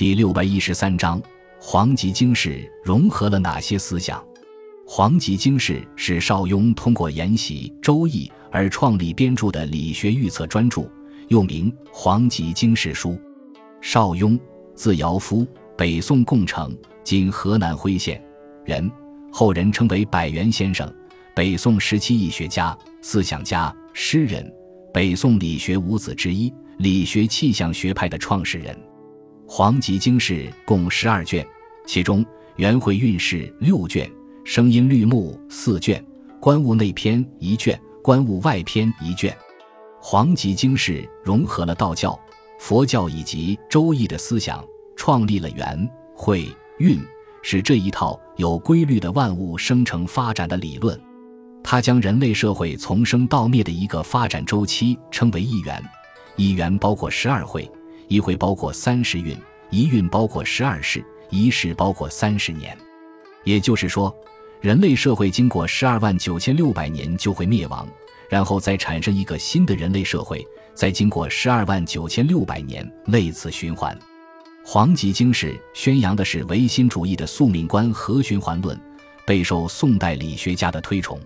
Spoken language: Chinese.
第六百一十三章，黄极经世融合了哪些思想？黄极经世是邵雍通过研习《周易》而创立编著的理学预测专著，又名《黄极经世书》。邵雍，字尧夫，北宋共城（今河南辉县）人，后人称为百元先生。北宋时期易学家、思想家、诗人，北宋理学五子之一，理学气象学派的创始人。《黄极经世》共十二卷，其中《元会运势》六卷。声音律目四卷，观物内篇一卷，观物外篇一卷。黄极经世融合了道教、佛教以及周易的思想，创立了元、会、运，是这一套有规律的万物生成发展的理论。他将人类社会从生到灭的一个发展周期称为一元，一元包括十二会，一会包括三十运，一运包括十二世，一世包括三十年。也就是说。人类社会经过十二万九千六百年就会灭亡，然后再产生一个新的人类社会，再经过十二万九千六百年，类似循环。黄极经世宣扬的是唯心主义的宿命观和循环论，备受宋代理学家的推崇。